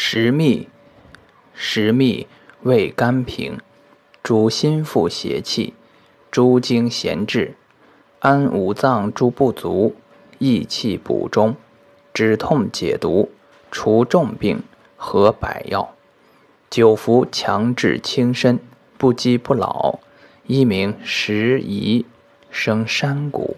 食蜜食蜜味甘平主心腹邪气诸经闲滞安五脏诸不足益气补中止痛解毒除重病和百药。久服强智轻身不饥不老一名拾遗生山谷。